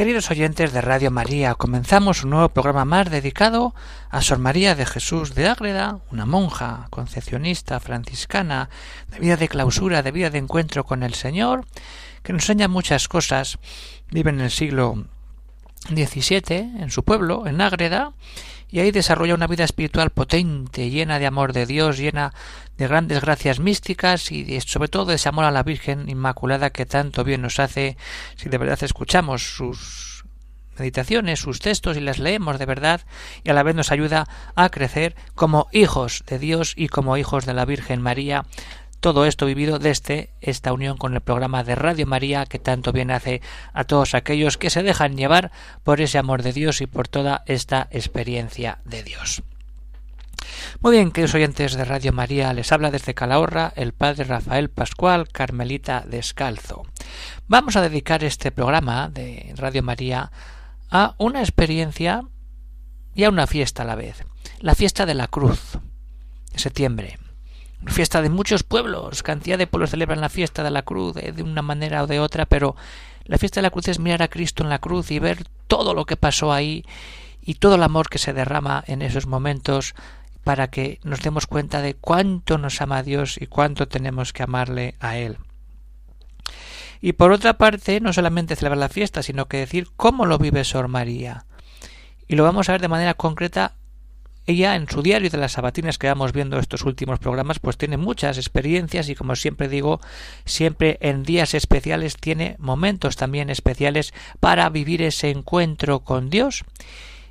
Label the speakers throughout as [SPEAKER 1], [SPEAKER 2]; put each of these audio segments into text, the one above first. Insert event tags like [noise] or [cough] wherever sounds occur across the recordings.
[SPEAKER 1] Queridos oyentes de Radio María, comenzamos un nuevo programa más dedicado a Sor María de Jesús de Ágreda, una monja concepcionista franciscana, de vida de clausura, de vida de encuentro con el Señor, que nos enseña muchas cosas. Vive en el siglo XVII en su pueblo, en Ágreda, y ahí desarrolla una vida espiritual potente, llena de amor de Dios, llena de grandes gracias místicas y sobre todo de ese amor a la Virgen Inmaculada que tanto bien nos hace si de verdad escuchamos sus meditaciones, sus textos y las leemos de verdad y a la vez nos ayuda a crecer como hijos de Dios y como hijos de la Virgen María. Todo esto vivido desde esta unión con el programa de Radio María que tanto bien hace a todos aquellos que se dejan llevar por ese amor de Dios y por toda esta experiencia de Dios. Muy bien, queridos oyentes de Radio María, les habla desde Calahorra el padre Rafael Pascual, Carmelita Descalzo. Vamos a dedicar este programa de Radio María a una experiencia y a una fiesta a la vez. La fiesta de la cruz, septiembre. Fiesta de muchos pueblos, cantidad de pueblos celebran la fiesta de la cruz de una manera o de otra, pero la fiesta de la cruz es mirar a Cristo en la cruz y ver todo lo que pasó ahí y todo el amor que se derrama en esos momentos para que nos demos cuenta de cuánto nos ama Dios y cuánto tenemos que amarle a Él. Y por otra parte, no solamente celebrar la fiesta, sino que decir cómo lo vive Sor María. Y lo vamos a ver de manera concreta. Ella en su diario de las sabatinas que vamos viendo estos últimos programas, pues tiene muchas experiencias y como siempre digo, siempre en días especiales tiene momentos también especiales para vivir ese encuentro con Dios.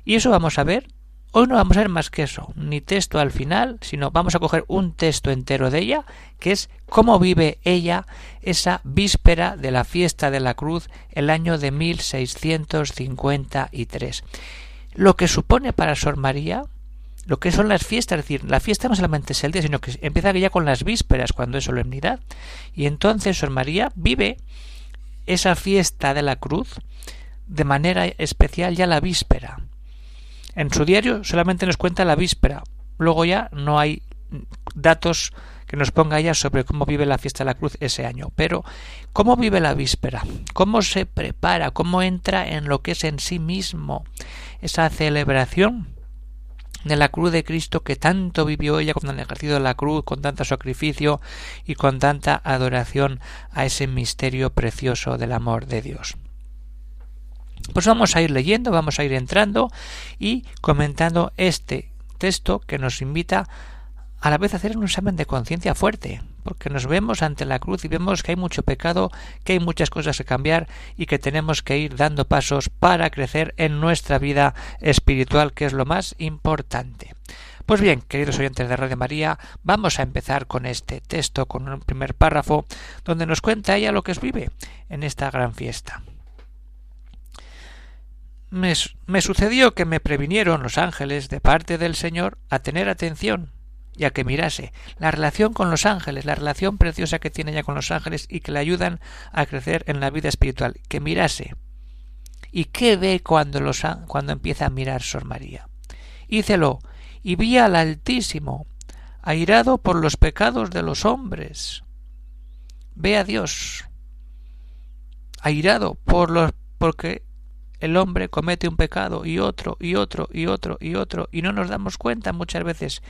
[SPEAKER 1] Y eso vamos a ver Hoy no vamos a ver más que eso, ni texto al final, sino vamos a coger un texto entero de ella, que es cómo vive ella esa víspera de la fiesta de la cruz el año de 1653. Lo que supone para Sor María lo que son las fiestas, es decir, la fiesta no solamente es el día, sino que empieza ya con las vísperas, cuando es solemnidad. Y entonces Sor María vive esa fiesta de la cruz de manera especial ya la víspera en su diario solamente nos cuenta la víspera. Luego ya no hay datos que nos ponga ella sobre cómo vive la fiesta de la cruz ese año. Pero, ¿cómo vive la víspera? ¿Cómo se prepara? ¿Cómo entra en lo que es en sí mismo esa celebración de la cruz de Cristo que tanto vivió ella con el ejercicio de la cruz, con tanto sacrificio y con tanta adoración a ese misterio precioso del amor de Dios? Pues vamos a ir leyendo, vamos a ir entrando y comentando este texto que nos invita a la vez a hacer un examen de conciencia fuerte, porque nos vemos ante la cruz y vemos que hay mucho pecado, que hay muchas cosas que cambiar y que tenemos que ir dando pasos para crecer en nuestra vida espiritual, que es lo más importante. Pues bien, queridos oyentes de Radio María, vamos a empezar con este texto, con un primer párrafo, donde nos cuenta ella lo que vive en esta gran fiesta me, sucedió que me previnieron los ángeles de parte del Señor a tener atención y a que mirase la relación con los ángeles, la relación preciosa que tiene ella con los ángeles y que le ayudan a crecer en la vida espiritual, que mirase. ¿Y qué ve cuando, los, cuando empieza a mirar Sor María? Hícelo, y vi al Altísimo, airado por los pecados de los hombres. Ve a Dios, airado por los porque el hombre comete un pecado y otro y otro y otro y otro y no nos damos cuenta muchas veces.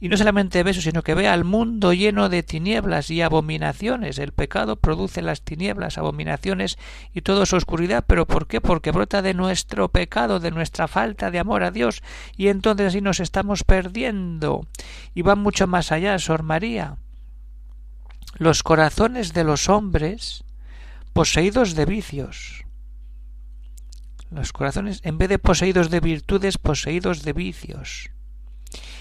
[SPEAKER 1] Y no solamente ve eso, sino que ve al mundo lleno de tinieblas y abominaciones. El pecado produce las tinieblas, abominaciones y toda su oscuridad. ¿Pero por qué? Porque brota de nuestro pecado, de nuestra falta de amor a Dios. Y entonces así nos estamos perdiendo. Y va mucho más allá, Sor María. Los corazones de los hombres poseídos de vicios, los corazones, en vez de poseídos de virtudes, poseídos de vicios.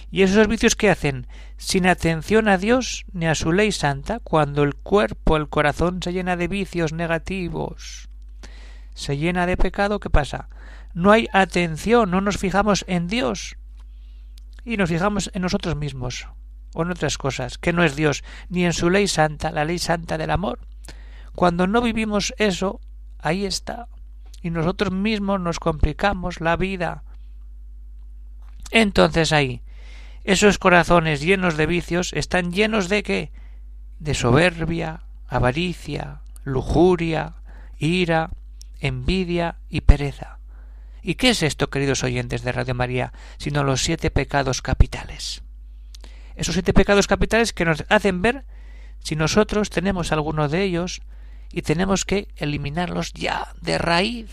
[SPEAKER 1] ¿Y esos vicios qué hacen? Sin atención a Dios ni a su ley santa, cuando el cuerpo, el corazón se llena de vicios negativos, se llena de pecado, ¿qué pasa? No hay atención, no nos fijamos en Dios y nos fijamos en nosotros mismos o en otras cosas, que no es Dios, ni en su ley santa, la ley santa del amor. Cuando no vivimos eso, ahí está. Y nosotros mismos nos complicamos la vida. Entonces ahí, esos corazones llenos de vicios están llenos de qué? De soberbia, avaricia, lujuria, ira, envidia y pereza. ¿Y qué es esto, queridos oyentes de Radio María, sino los siete pecados capitales? Esos siete pecados capitales que nos hacen ver si nosotros tenemos alguno de ellos y tenemos que eliminarlos ya, de raíz.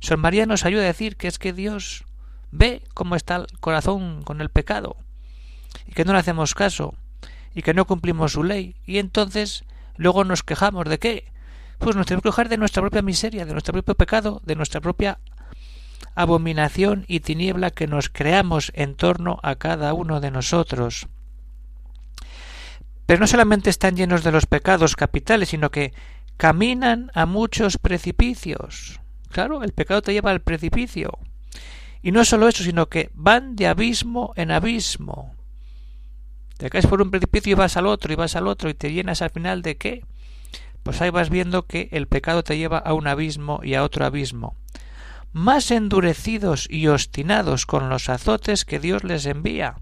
[SPEAKER 1] San María nos ayuda a decir que es que Dios ve cómo está el corazón con el pecado y que no le hacemos caso y que no cumplimos su ley. Y entonces luego nos quejamos de qué pues nos tenemos que quejar de nuestra propia miseria de nuestro propio pecado de nuestra propia abominación y tiniebla que nos creamos en torno a cada uno de nosotros pero no solamente están llenos de los pecados capitales sino que caminan a muchos precipicios claro el pecado te lleva al precipicio y no solo eso, sino que van de abismo en abismo. Te caes por un precipicio y vas al otro y vas al otro y te llenas al final de qué? Pues ahí vas viendo que el pecado te lleva a un abismo y a otro abismo. Más endurecidos y obstinados con los azotes que Dios les envía.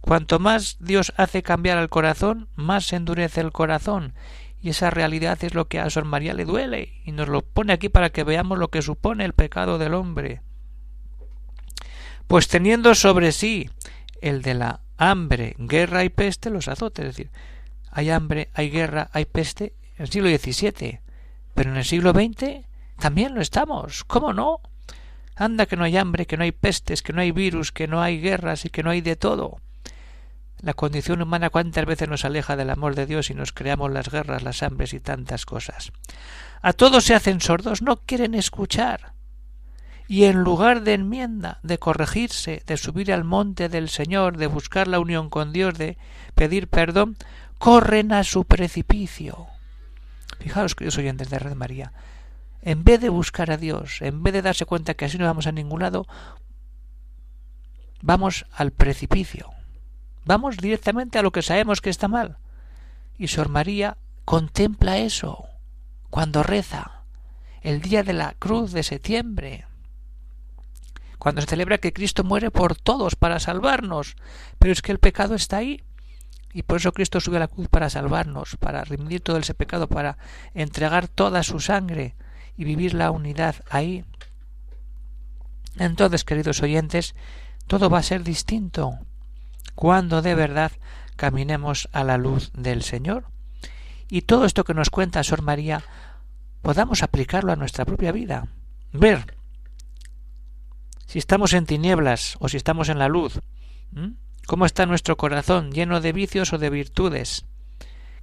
[SPEAKER 1] Cuanto más Dios hace cambiar al corazón, más endurece el corazón y esa realidad es lo que a Sor María le duele y nos lo pone aquí para que veamos lo que supone el pecado del hombre. Pues teniendo sobre sí el de la hambre, guerra y peste, los azotes, es decir, hay hambre, hay guerra, hay peste en el siglo XVII, pero en el siglo XX también lo estamos, ¿cómo no? Anda que no hay hambre, que no hay pestes, que no hay virus, que no hay guerras y que no hay de todo. La condición humana cuántas veces nos aleja del amor de Dios y nos creamos las guerras, las hambres y tantas cosas. A todos se hacen sordos, no quieren escuchar. Y en lugar de enmienda, de corregirse, de subir al monte del Señor, de buscar la unión con Dios, de pedir perdón, corren a su precipicio. Fijaos, queridos oyentes de Red María, en vez de buscar a Dios, en vez de darse cuenta que así no vamos a ningún lado, vamos al precipicio. Vamos directamente a lo que sabemos que está mal. Y Sor María contempla eso cuando reza el día de la cruz de septiembre, cuando se celebra que Cristo muere por todos para salvarnos, pero es que el pecado está ahí. Y por eso Cristo sube a la cruz para salvarnos, para redimir todo ese pecado, para entregar toda su sangre y vivir la unidad ahí. Entonces, queridos oyentes, todo va a ser distinto cuando de verdad caminemos a la luz del Señor. Y todo esto que nos cuenta Sor María podamos aplicarlo a nuestra propia vida. Ver si estamos en tinieblas o si estamos en la luz. ¿Cómo está nuestro corazón lleno de vicios o de virtudes?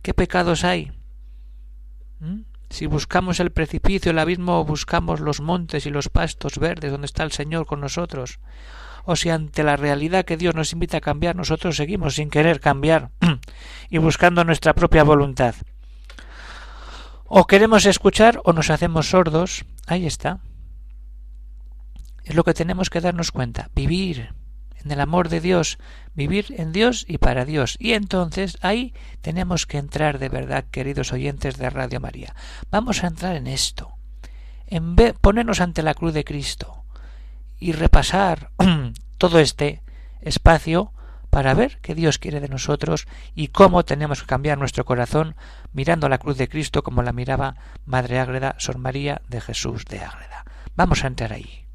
[SPEAKER 1] ¿Qué pecados hay? Si buscamos el precipicio, el abismo, o buscamos los montes y los pastos verdes donde está el Señor con nosotros, o si ante la realidad que Dios nos invita a cambiar nosotros seguimos sin querer cambiar [clears throat] y buscando nuestra propia voluntad. O queremos escuchar o nos hacemos sordos. Ahí está. Es lo que tenemos que darnos cuenta. Vivir en el amor de Dios, vivir en Dios y para Dios. Y entonces ahí tenemos que entrar de verdad, queridos oyentes de Radio María. Vamos a entrar en esto. En ponernos ante la cruz de Cristo y repasar [clears throat] todo este espacio para ver qué Dios quiere de nosotros y cómo tenemos que cambiar nuestro corazón mirando la cruz de Cristo como la miraba Madre Ágreda, Sor María de Jesús de Ágreda. Vamos a entrar ahí.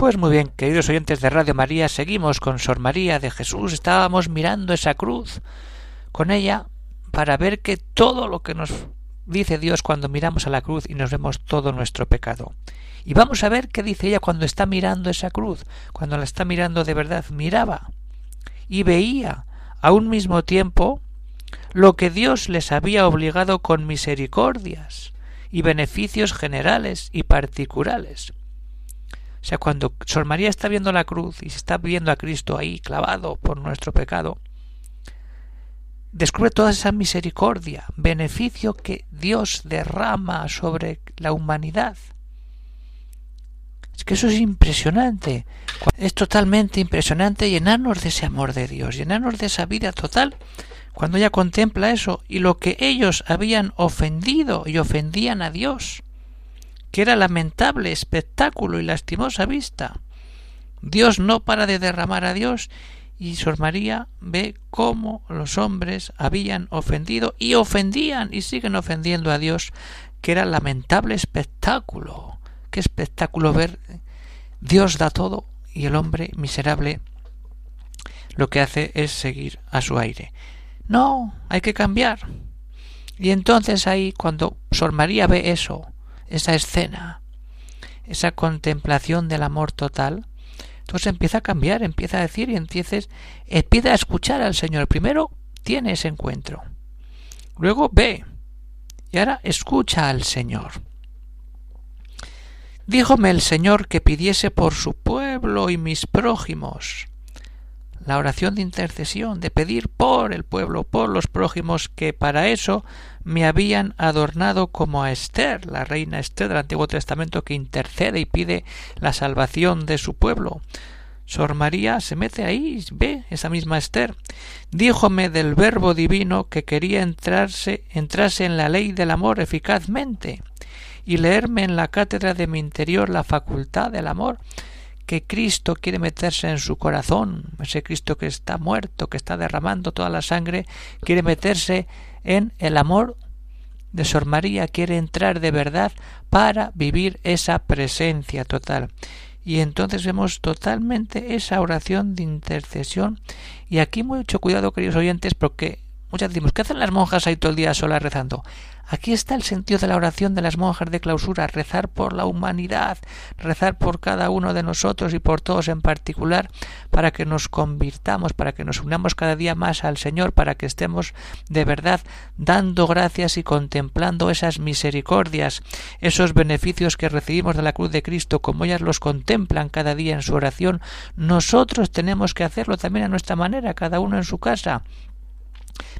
[SPEAKER 1] Pues muy bien, queridos oyentes de Radio María, seguimos con Sor María de Jesús. Estábamos mirando esa cruz con ella para ver que todo lo que nos dice Dios cuando miramos a la cruz y nos vemos todo nuestro pecado. Y vamos a ver qué dice ella cuando está mirando esa cruz, cuando la está mirando de verdad, miraba y veía a un mismo tiempo lo que Dios les había obligado con misericordias y beneficios generales y particulares. O sea, cuando Sor María está viendo la cruz y se está viendo a Cristo ahí clavado por nuestro pecado, descubre toda esa misericordia, beneficio que Dios derrama sobre la humanidad. Es que eso es impresionante. Es totalmente impresionante llenarnos de ese amor de Dios, llenarnos de esa vida total cuando ella contempla eso y lo que ellos habían ofendido y ofendían a Dios, que era lamentable espectáculo y lastimosa vista. Dios no para de derramar a Dios y Sor María ve cómo los hombres habían ofendido y ofendían y siguen ofendiendo a Dios, que era lamentable espectáculo. Qué espectáculo ver Dios da todo y el hombre miserable lo que hace es seguir a su aire. No, hay que cambiar. Y entonces ahí, cuando Sor María ve eso, esa escena, esa contemplación del amor total, entonces empieza a cambiar, empieza a decir y entonces empieza a escuchar al Señor. Primero tiene ese encuentro, luego ve y ahora escucha al Señor. Díjome el Señor que pidiese por su pueblo y mis prójimos la oración de intercesión, de pedir por el pueblo, por los prójimos, que para eso me habían adornado como a Esther, la reina Esther del Antiguo Testamento, que intercede y pide la salvación de su pueblo. Sor María se mete ahí, ve esa misma Esther. Díjome del verbo divino que quería entrarse, entrase en la ley del amor eficazmente y leerme en la cátedra de mi interior la facultad del amor que Cristo quiere meterse en su corazón, ese Cristo que está muerto, que está derramando toda la sangre, quiere meterse en el amor de Sor María, quiere entrar de verdad para vivir esa presencia total. Y entonces vemos totalmente esa oración de intercesión. Y aquí mucho cuidado, queridos oyentes, porque muchas decimos, ¿qué hacen las monjas ahí todo el día solas rezando? Aquí está el sentido de la oración de las monjas de clausura, rezar por la humanidad, rezar por cada uno de nosotros y por todos en particular, para que nos convirtamos, para que nos unamos cada día más al Señor, para que estemos de verdad dando gracias y contemplando esas misericordias, esos beneficios que recibimos de la cruz de Cristo, como ellas los contemplan cada día en su oración, nosotros tenemos que hacerlo también a nuestra manera, cada uno en su casa,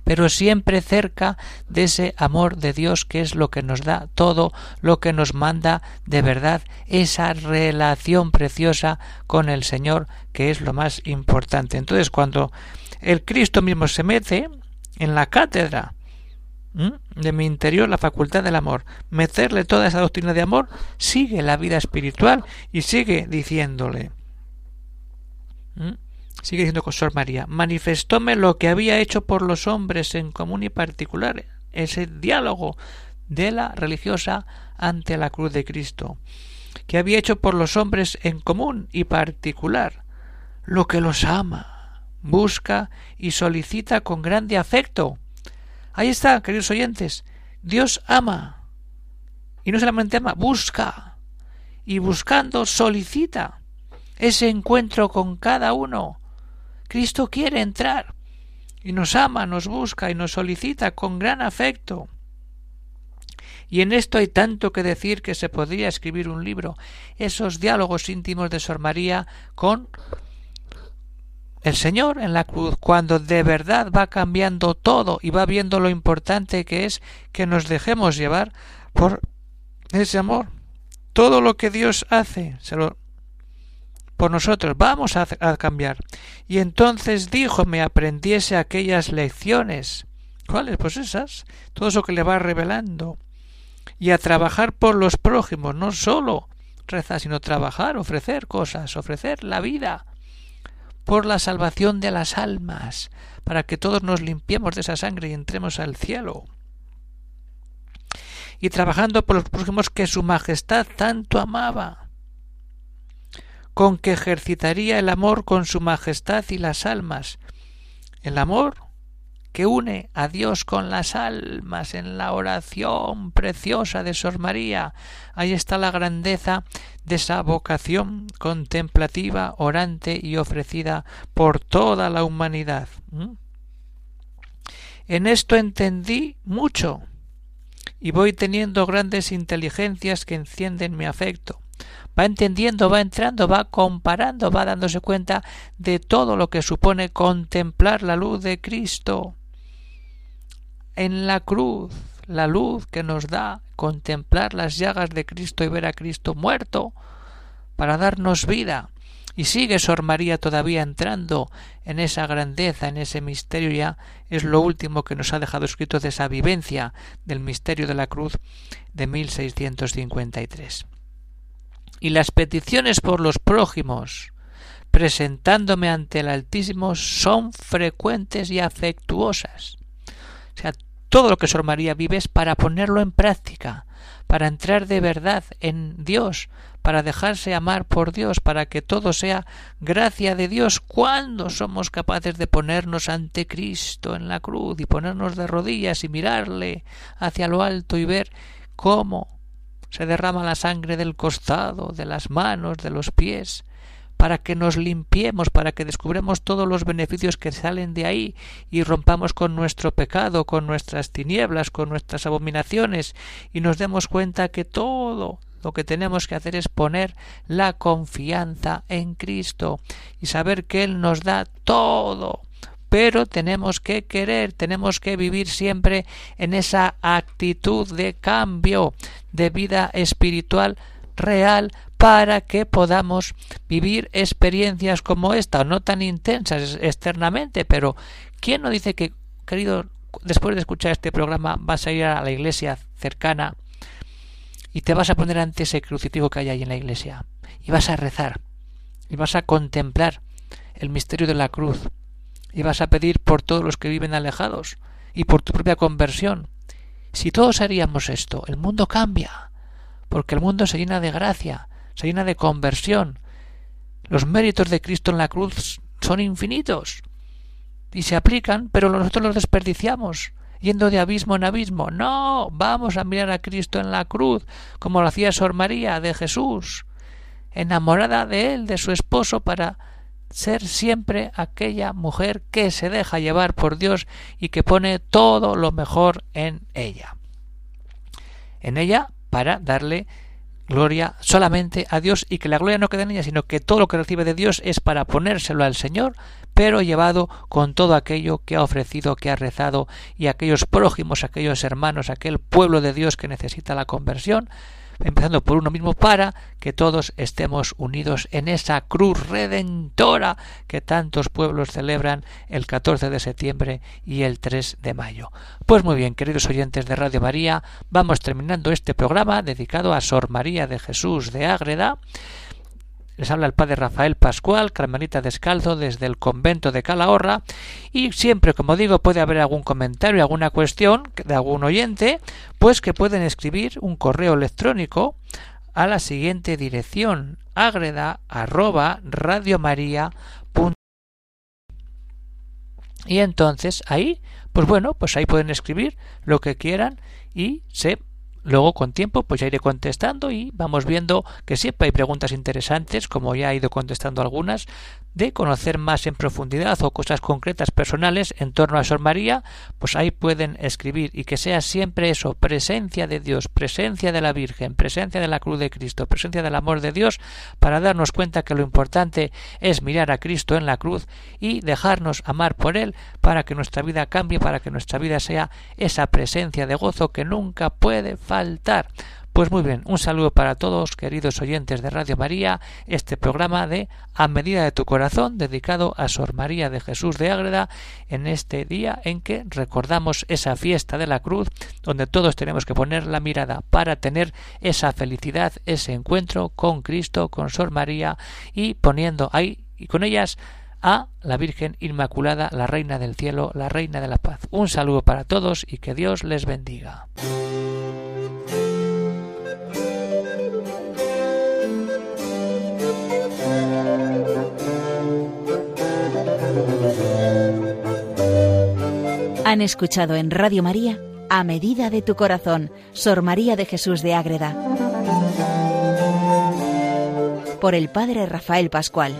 [SPEAKER 1] pero siempre cerca de ese amor de Dios que es lo que nos da todo, lo que nos manda de verdad, esa relación preciosa con el Señor que es lo más importante. Entonces cuando el Cristo mismo se mete en la cátedra de mi interior la facultad del amor, meterle toda esa doctrina de amor, sigue la vida espiritual y sigue diciéndole sigue diciendo con Sor María, manifestóme lo que había hecho por los hombres en común y particular, ese diálogo de la religiosa ante la cruz de Cristo, que había hecho por los hombres en común y particular, lo que los ama, busca y solicita con grande afecto. Ahí está, queridos oyentes, Dios ama, y no solamente ama, busca, y buscando solicita ese encuentro con cada uno, Cristo quiere entrar y nos ama, nos busca y nos solicita con gran afecto. Y en esto hay tanto que decir que se podría escribir un libro, esos diálogos íntimos de Sor María con el Señor en la cruz, cuando de verdad va cambiando todo y va viendo lo importante que es que nos dejemos llevar por ese amor. Todo lo que Dios hace, se lo por nosotros, vamos a, cambiar. Y entonces dijo, me aprendiese aquellas lecciones. ¿Cuáles? Pues esas. Todo eso que le va revelando. Y a trabajar por los prójimos, no solo rezar, sino trabajar, ofrecer cosas, ofrecer la vida por la salvación de las almas, para que todos nos limpiemos de esa sangre y entremos al cielo. Y trabajando por los prójimos que su majestad tanto amaba con que ejercitaría el amor con su majestad y las almas. El amor que une a Dios con las almas en la oración preciosa de Sor María. Ahí está la grandeza de esa vocación contemplativa, orante y ofrecida por toda la humanidad. ¿Mm? En esto entendí mucho y voy teniendo grandes inteligencias que encienden mi afecto. Va entendiendo, va entrando, va comparando, va dándose cuenta de todo lo que supone contemplar la luz de Cristo en la cruz, la luz que nos da contemplar las llagas de Cristo y ver a Cristo muerto para darnos vida. Y sigue Sor María todavía entrando en esa grandeza, en ese misterio ya es lo último que nos ha dejado escrito de esa vivencia del misterio de la cruz de 1653. Y las peticiones por los prójimos, presentándome ante el Altísimo, son frecuentes y afectuosas. O sea, todo lo que Sor María vive es para ponerlo en práctica, para entrar de verdad en Dios, para dejarse amar por Dios, para que todo sea gracia de Dios. cuando somos capaces de ponernos ante Cristo en la cruz y ponernos de rodillas y mirarle hacia lo alto y ver cómo se derrama la sangre del costado, de las manos, de los pies, para que nos limpiemos, para que descubremos todos los beneficios que salen de ahí y rompamos con nuestro pecado, con nuestras tinieblas, con nuestras abominaciones y nos demos cuenta que todo lo que tenemos que hacer es poner la confianza en Cristo y saber que Él nos da todo pero tenemos que querer, tenemos que vivir siempre en esa actitud de cambio de vida espiritual real para que podamos vivir experiencias como esta, no tan intensas externamente, pero ¿quién no dice que, querido, después de escuchar este programa vas a ir a la iglesia cercana y te vas a poner ante ese crucifijo que hay ahí en la iglesia y vas a rezar y vas a contemplar el misterio de la cruz y vas a pedir por todos los que viven alejados y por tu propia conversión. Si todos haríamos esto, el mundo cambia, porque el mundo se llena de gracia, se llena de conversión. Los méritos de Cristo en la cruz son infinitos y se aplican, pero nosotros los desperdiciamos yendo de abismo en abismo. No, vamos a mirar a Cristo en la cruz, como lo hacía Sor María de Jesús, enamorada de él, de su esposo, para ser siempre aquella mujer que se deja llevar por Dios y que pone todo lo mejor en ella. En ella para darle gloria solamente a Dios y que la gloria no quede en ella, sino que todo lo que recibe de Dios es para ponérselo al Señor, pero llevado con todo aquello que ha ofrecido, que ha rezado y aquellos prójimos, aquellos hermanos, aquel pueblo de Dios que necesita la conversión, empezando por uno mismo, para que todos estemos unidos en esa cruz redentora que tantos pueblos celebran el 14 de septiembre y el 3 de mayo. Pues muy bien, queridos oyentes de Radio María, vamos terminando este programa dedicado a Sor María de Jesús de Ágreda. Les habla el padre Rafael Pascual, carmelita descalzo desde el convento de Calahorra. Y siempre, como digo, puede haber algún comentario, alguna cuestión de algún oyente, pues que pueden escribir un correo electrónico a la siguiente dirección agreda y entonces ahí pues bueno pues ahí pueden escribir lo que quieran y se Luego, con tiempo, pues ya iré contestando y vamos viendo que siempre hay preguntas interesantes, como ya he ido contestando algunas, de conocer más en profundidad o cosas concretas personales en torno a Sor María, pues ahí pueden escribir. Y que sea siempre eso, presencia de Dios, presencia de la Virgen, presencia de la cruz de Cristo, presencia del amor de Dios, para darnos cuenta que lo importante es mirar a Cristo en la cruz y dejarnos amar por Él para que nuestra vida cambie, para que nuestra vida sea esa presencia de gozo que nunca puede Pues muy bien, un saludo para todos, queridos oyentes de Radio María, este programa de A medida de tu corazón, dedicado a Sor María de Jesús de Ágreda, en este día en que recordamos esa fiesta de la cruz, donde todos tenemos que poner la mirada para tener esa felicidad, ese encuentro con Cristo, con Sor María, y poniendo ahí y con ellas a la Virgen Inmaculada, la Reina del Cielo, la Reina de la Paz. Un saludo para todos y que Dios les bendiga.
[SPEAKER 2] Han escuchado en Radio María A Medida de tu Corazón, Sor María de Jesús de Ágreda, por el Padre Rafael Pascual.